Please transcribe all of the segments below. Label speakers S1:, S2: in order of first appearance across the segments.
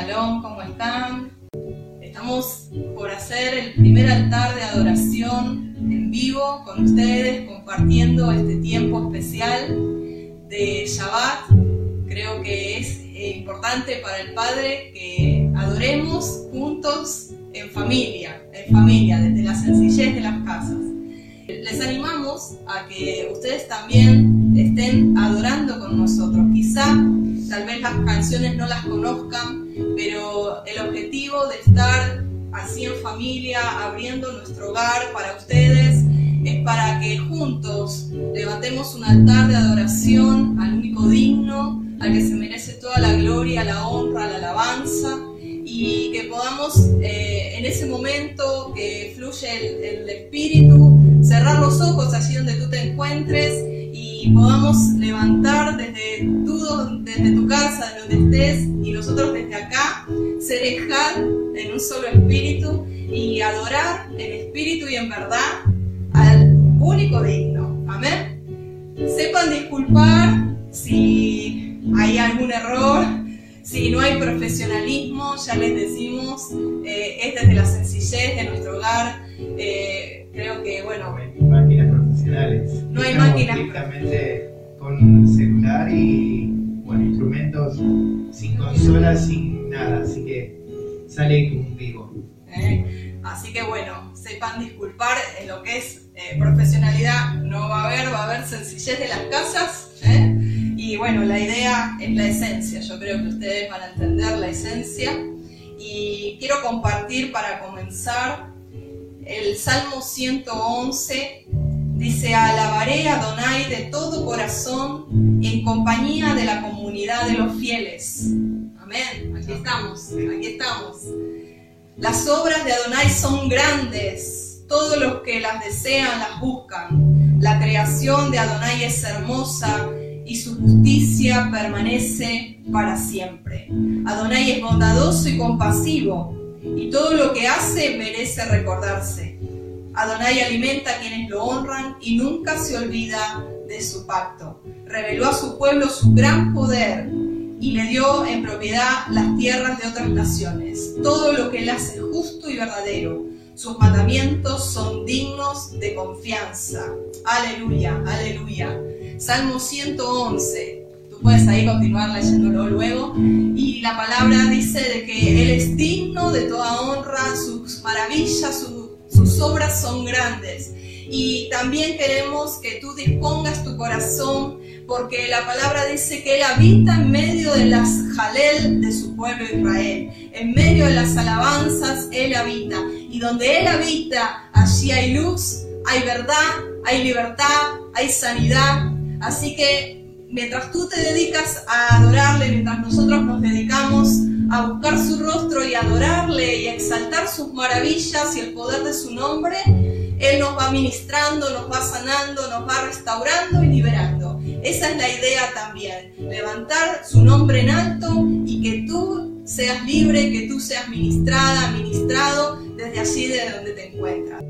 S1: Shalom, ¿cómo están? Estamos por hacer el primer altar de adoración en vivo con ustedes, compartiendo este tiempo especial de Shabbat. Creo que es eh, importante para el Padre que adoremos juntos en familia, en familia, desde la sencillez de las casas. Les animamos a que ustedes también estén adorando con nosotros. Quizá tal vez las canciones no las conozcan, pero el objetivo de estar así en familia, abriendo nuestro hogar para ustedes, es para que juntos levantemos un altar de adoración al único digno, al que se merece toda la gloria, la honra, la alabanza, y que podamos eh, en ese momento que fluye el Espíritu, cerrar los ojos allí donde tú te encuentres y podamos levantar desde tu, desde tu casa, de donde estés, y nosotros desde acá, cerejar en un solo espíritu y adorar en espíritu y en verdad al único digno. Amén. Sepan disculpar si hay algún error, si no hay profesionalismo, ya les decimos, eh, es desde la sencillez de nuestro hogar. Eh, creo que, bueno,
S2: no hay máquinas. Directamente con celular y bueno, instrumentos sin consola, sin nada, así que sale como un vivo.
S1: Eh, así que bueno, sepan disculpar en lo que es eh, profesionalidad, no va a haber, va a haber sencillez de las casas. ¿eh? Y bueno, la idea es la esencia, yo creo que ustedes van a entender la esencia. Y quiero compartir para comenzar el Salmo 111 Dice, alabaré a Adonai de todo corazón en compañía de la comunidad de los fieles. Amén. Aquí estamos, aquí estamos. Las obras de Adonai son grandes. Todos los que las desean las buscan. La creación de Adonai es hermosa y su justicia permanece para siempre. Adonai es bondadoso y compasivo y todo lo que hace merece recordarse. Adonai alimenta a quienes lo honran y nunca se olvida de su pacto. Reveló a su pueblo su gran poder y le dio en propiedad las tierras de otras naciones. Todo lo que él hace es justo y verdadero. Sus mandamientos son dignos de confianza. Aleluya, aleluya. Salmo 111. Tú puedes ahí continuar leyéndolo luego. Y la palabra dice de que Él es digno de toda honra, sus maravillas, sus sus obras son grandes. Y también queremos que tú dispongas tu corazón porque la palabra dice que Él habita en medio de las jalel de su pueblo Israel. En medio de las alabanzas Él habita. Y donde Él habita, allí hay luz, hay verdad, hay libertad, hay sanidad. Así que mientras tú te dedicas a adorarle, mientras nosotros nos dedicamos a buscar su rostro y adorarle y exaltar sus maravillas y el poder de su nombre, Él nos va ministrando, nos va sanando, nos va restaurando y liberando. Esa es la idea también, levantar su nombre en alto y que tú seas libre, que tú seas ministrada, ministrado desde allí de donde te encuentras.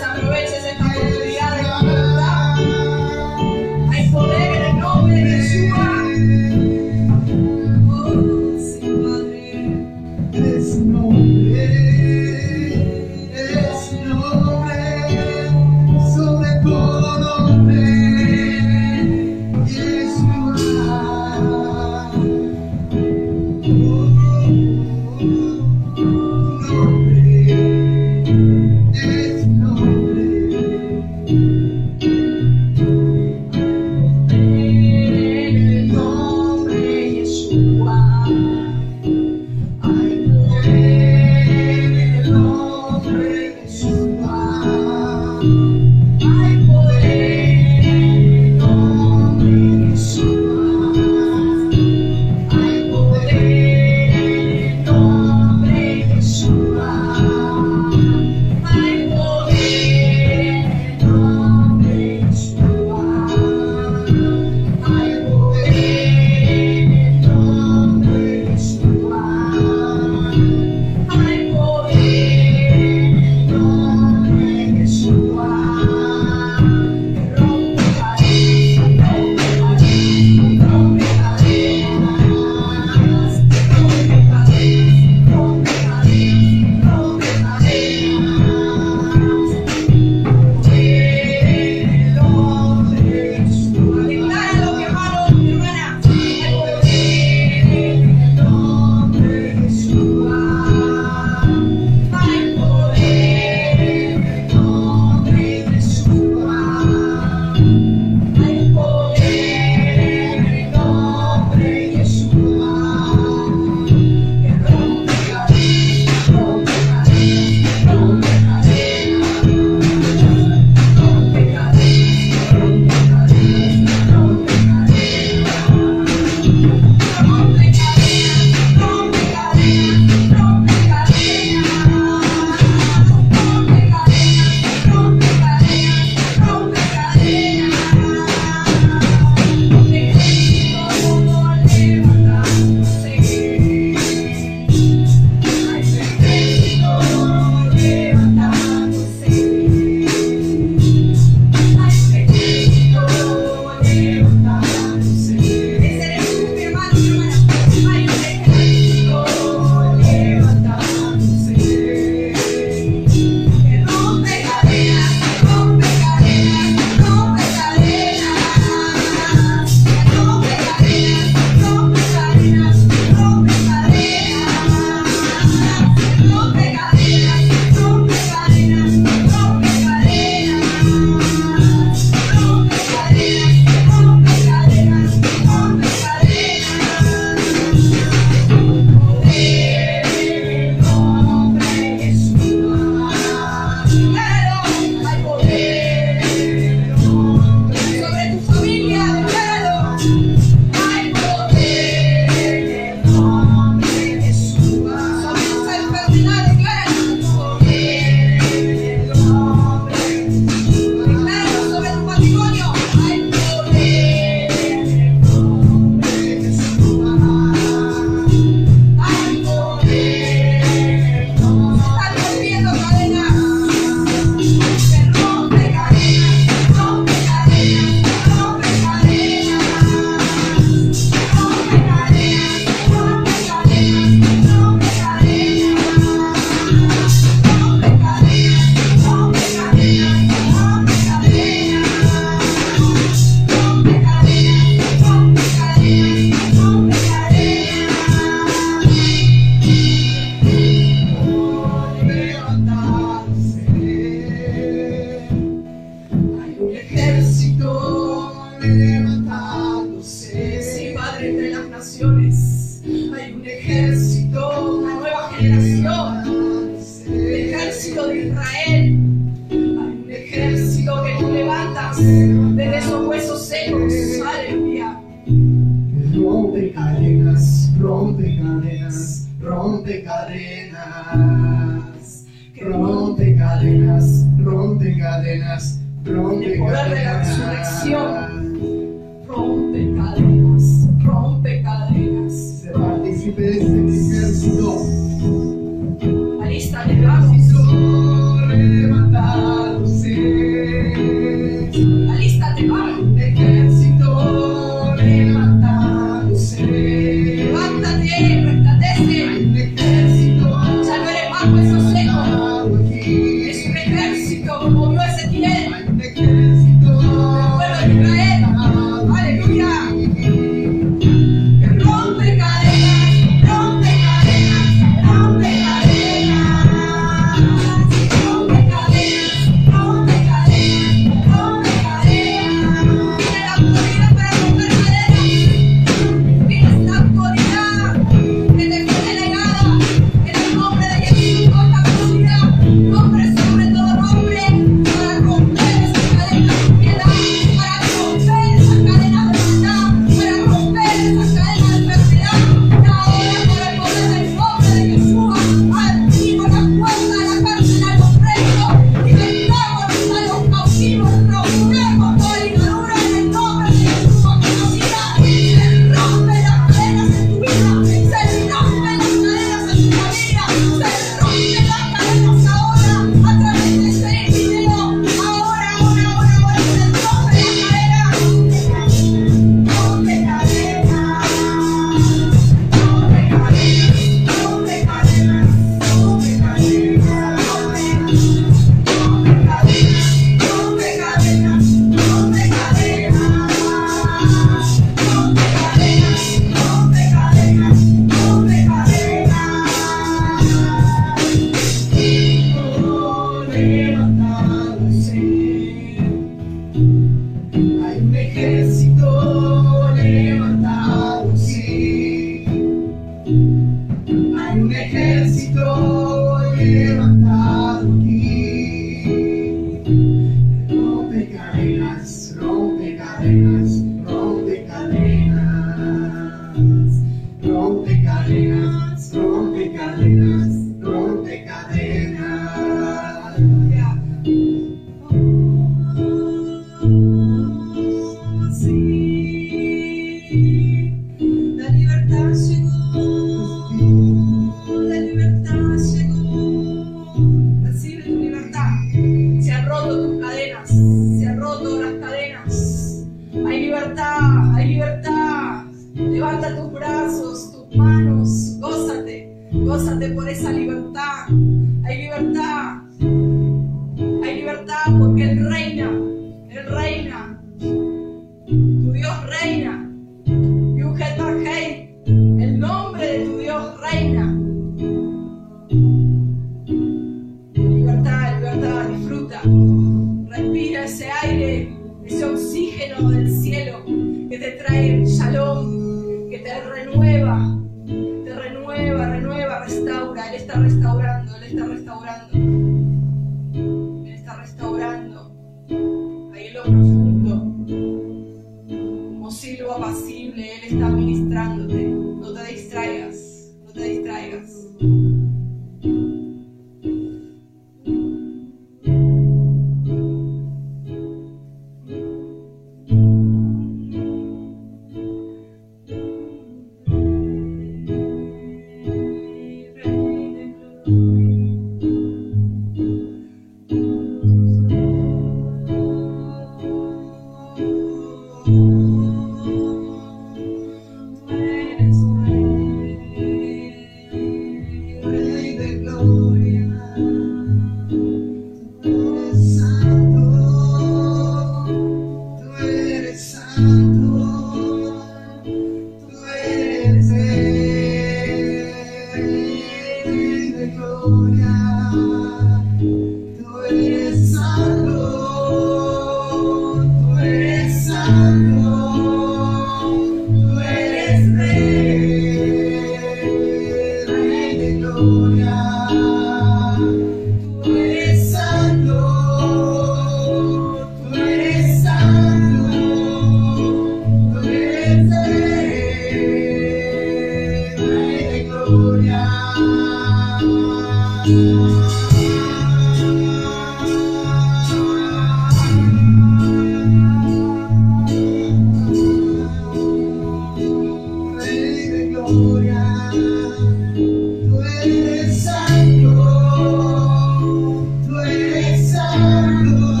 S3: Tú eres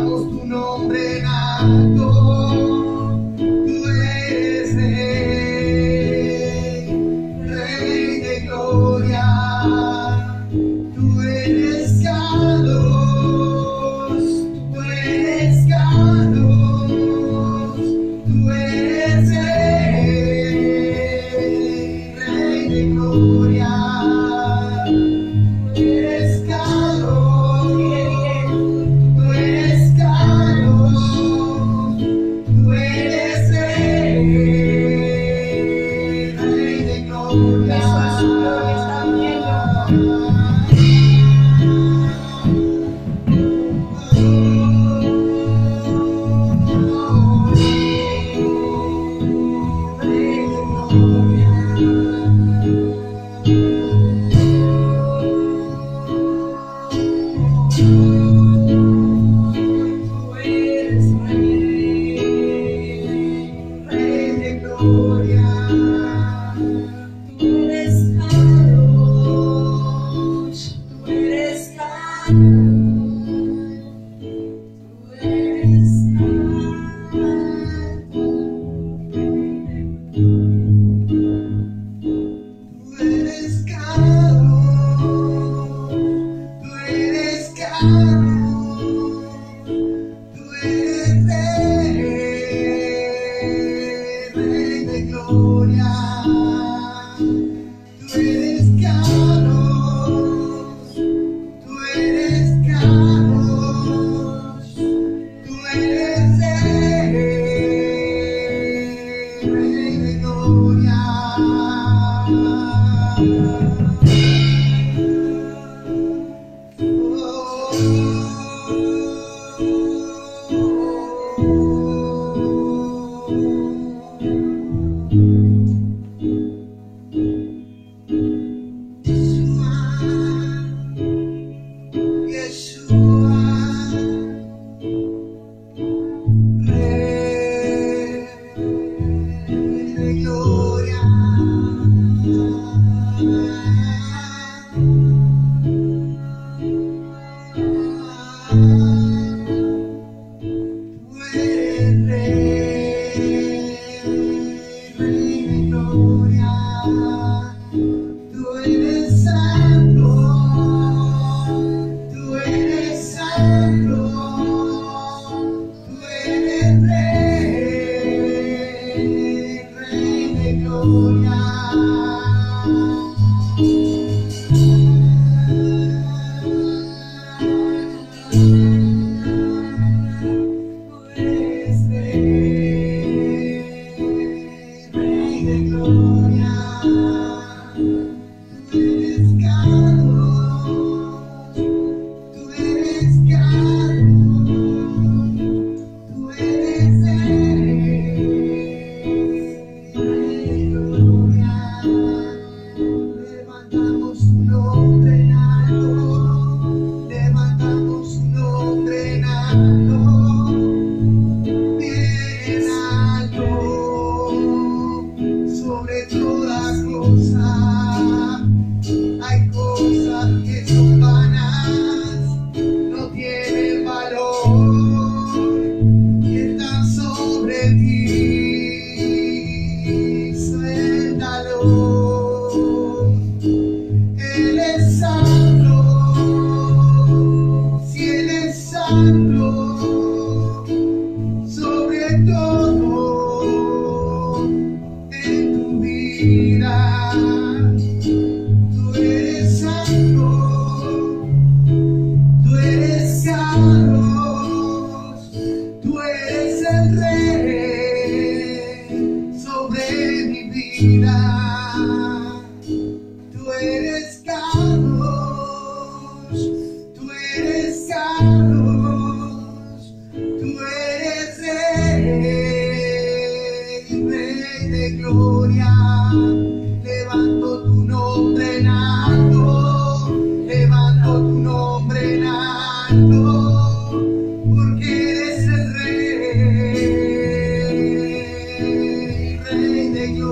S4: pagos tú no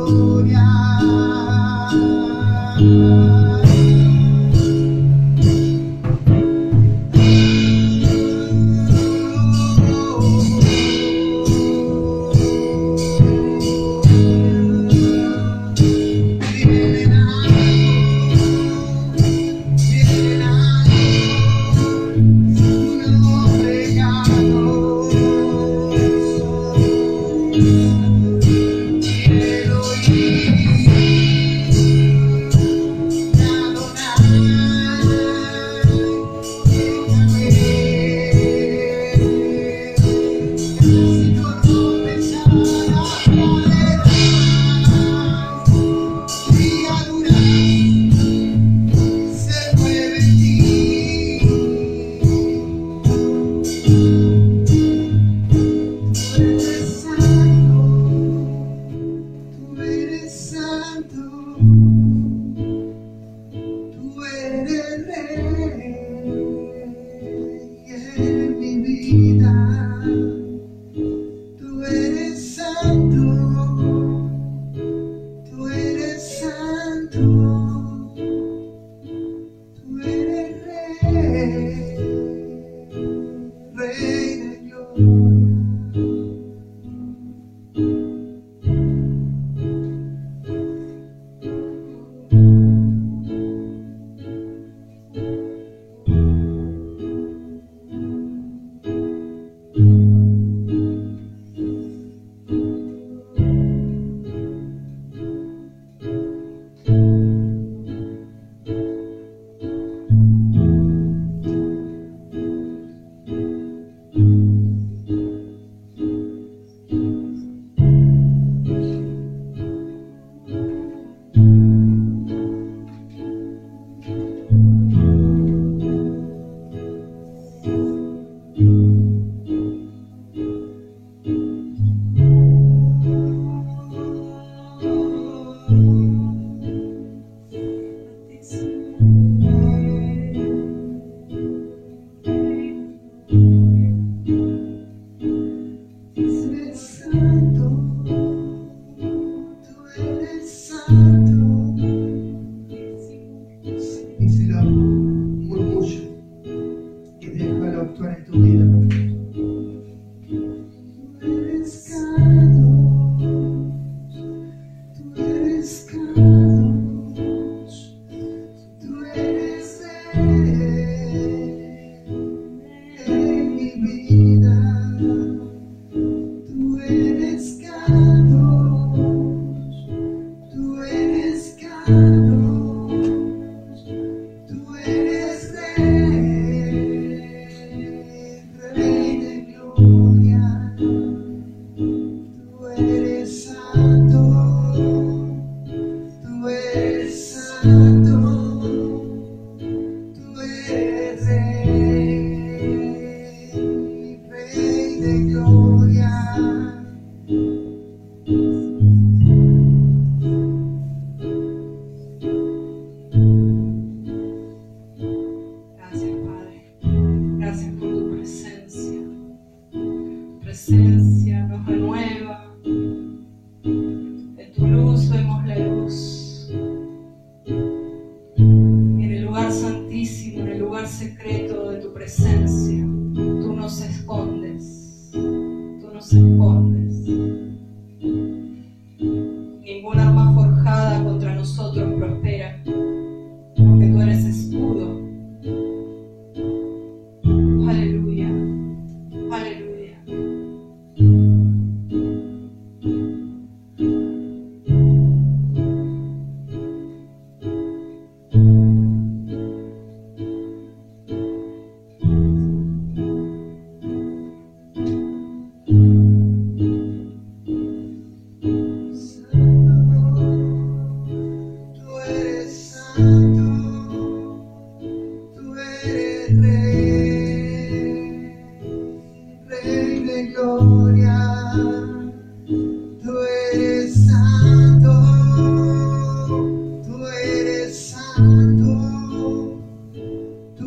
S4: gloria.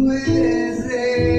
S4: With eres.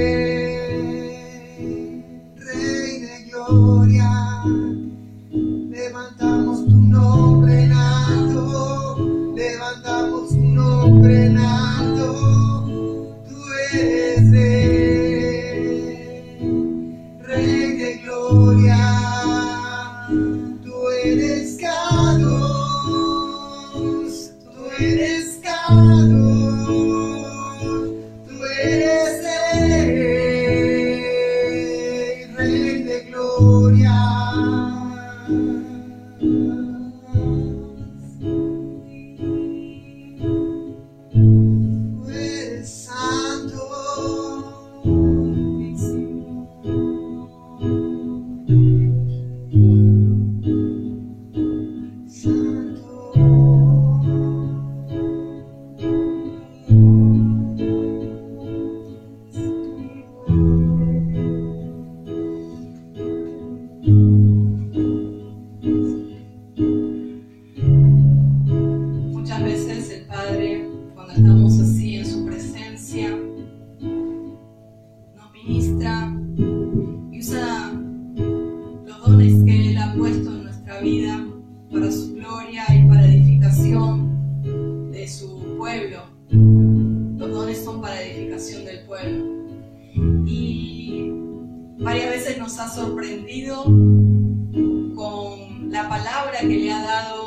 S4: que le ha dado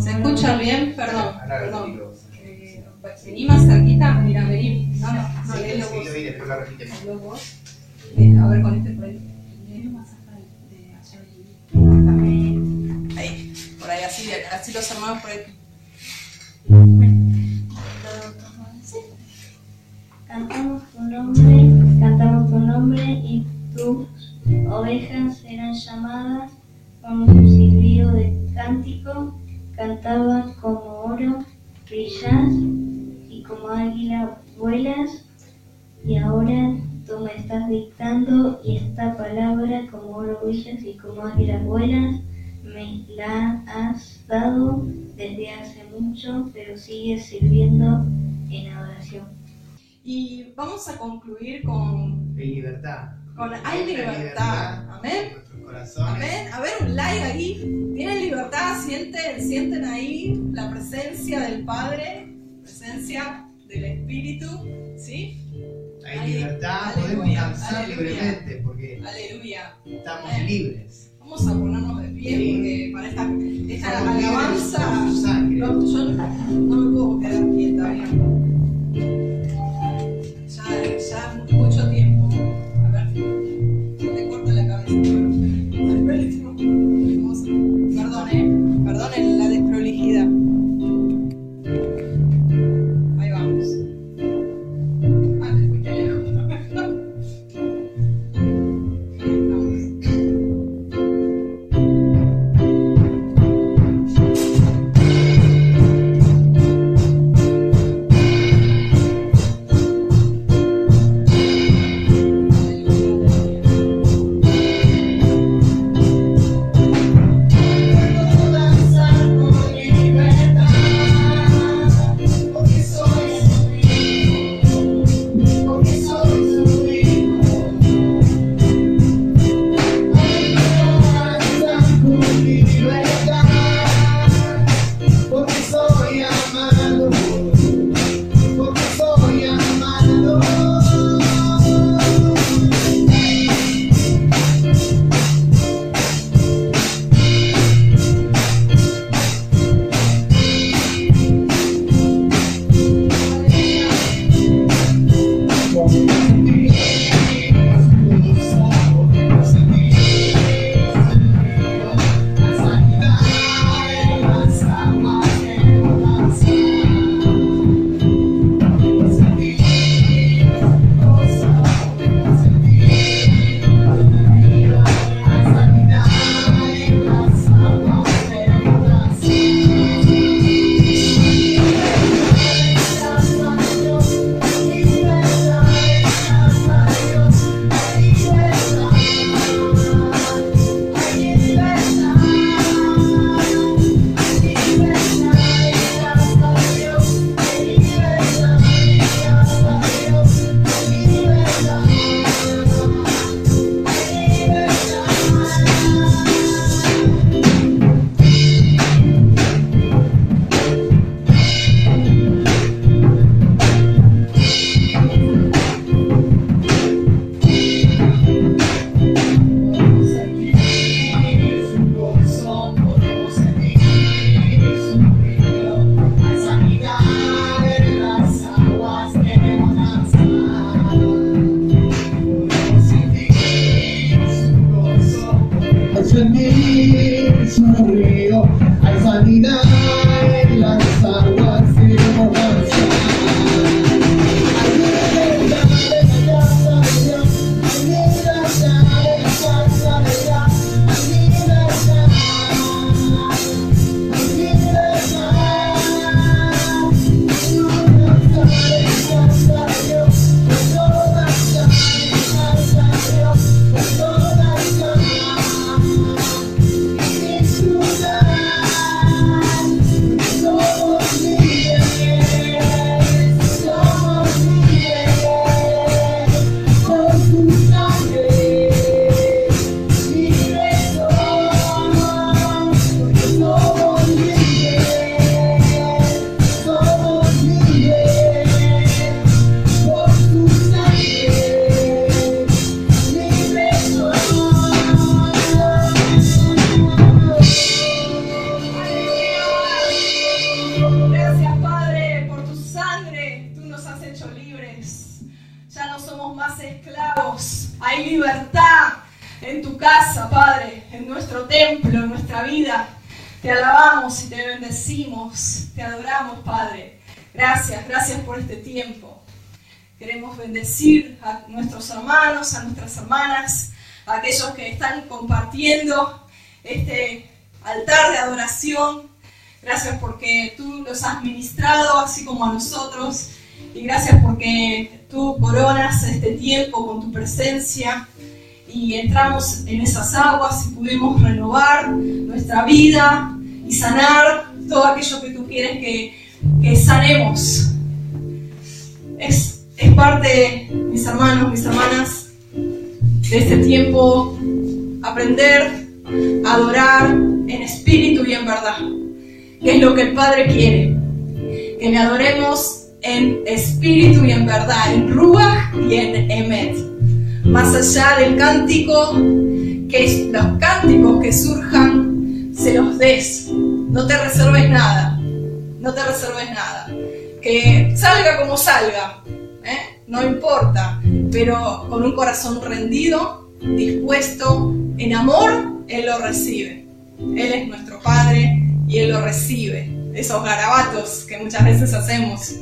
S1: ¿Se escucha bien? Perdón, perdón. Eh, vení más cerquita, mira, vení. No, no, no, sí, sí, vos. Sí, después la repitemos. vos. Eh, a ver, con este proyecto. más acá de allá. Ahí, por ahí, así, así los hermanos por ahí.
S4: Cantamos tu nombre, cantamos tu nombre y tus ovejas serán llamadas con cantaban como oro, brillas y como águila vuelas, y ahora tú me estás dictando y esta palabra como oro brillas y como águila vuelas, me la has dado desde hace mucho, pero sigues sirviendo en adoración.
S1: Y vamos a concluir con...
S2: libertad.
S1: Con hay libertad. Amén. Amén. A ver, un like ahí. Tienen libertad, sienten, sienten ahí la presencia del Padre, presencia del Espíritu. ¿Sí?
S2: Hay libertad, podemos danzar libremente porque
S1: aleluya.
S2: estamos libres.
S1: Vamos a ponernos de pie porque para esta, esta alabanza no, yo no me puedo quedar quieta. Ya, templo, en nuestra vida. Te alabamos y te bendecimos. Te adoramos, Padre. Gracias, gracias por este tiempo. Queremos bendecir a nuestros hermanos, a nuestras hermanas, a aquellos que están compartiendo este altar de adoración. Gracias porque tú los has ministrado así como a nosotros. Y gracias porque tú coronas este tiempo con tu presencia y entramos en esas aguas y pudimos renovar nuestra vida y sanar todo aquello que tú quieres que, que sanemos. Es, es parte, mis hermanos, mis hermanas, de este tiempo aprender a adorar en espíritu y en verdad, que es lo que el Padre quiere, que le adoremos en espíritu y en verdad, en Ruach y en Emet. Más allá del cántico, que los cánticos que surjan, se los des. No te reserves nada. No te reserves nada. Que salga como salga. ¿eh? No importa. Pero con un corazón rendido, dispuesto, en amor, Él lo recibe. Él es nuestro Padre y Él lo recibe. Esos garabatos que muchas veces hacemos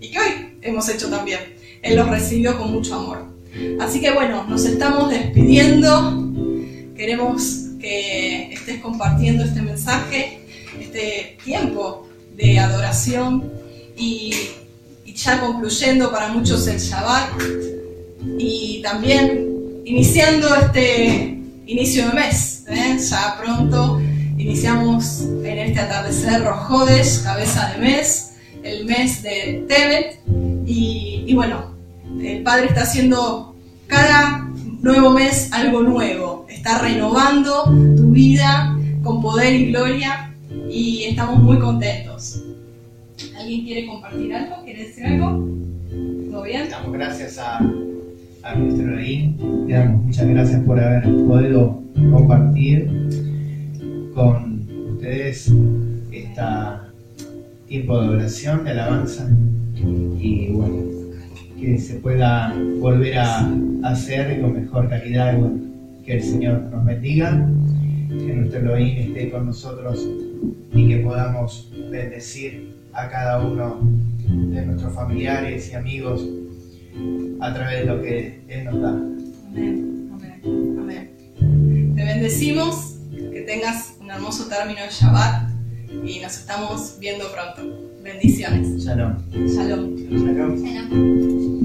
S1: y que hoy hemos hecho también. Él los recibió con mucho amor. Así que bueno, nos estamos despidiendo. Queremos que estés compartiendo este mensaje, este tiempo de adoración y, ya concluyendo para muchos el Shabbat y también iniciando este inicio de mes. ¿eh? Ya pronto iniciamos en este atardecer Rojodes, cabeza de mes el mes de Tebet y, bueno, el Padre está haciendo cada nuevo mes algo nuevo, está renovando tu vida con poder y gloria y estamos muy contentos. ¿Alguien quiere compartir algo? ¿Quiere decir algo? ¿Todo bien?
S2: Damos gracias a, a nuestro Le damos muchas gracias por haber podido compartir con ustedes esta tiempo de oración, de alabanza y bueno, que se pueda volver a hacer con mejor calidad que el Señor nos bendiga, que nuestro Elohim esté con nosotros y que podamos bendecir a cada uno de nuestros familiares y amigos a través de lo que Él nos da.
S1: Amén, amén, amén. Te bendecimos, que tengas un hermoso término de Shabbat y nos estamos viendo pronto. Bendiciones.
S2: Shalom.
S1: Shalom.
S2: Shalom.
S4: Shalom.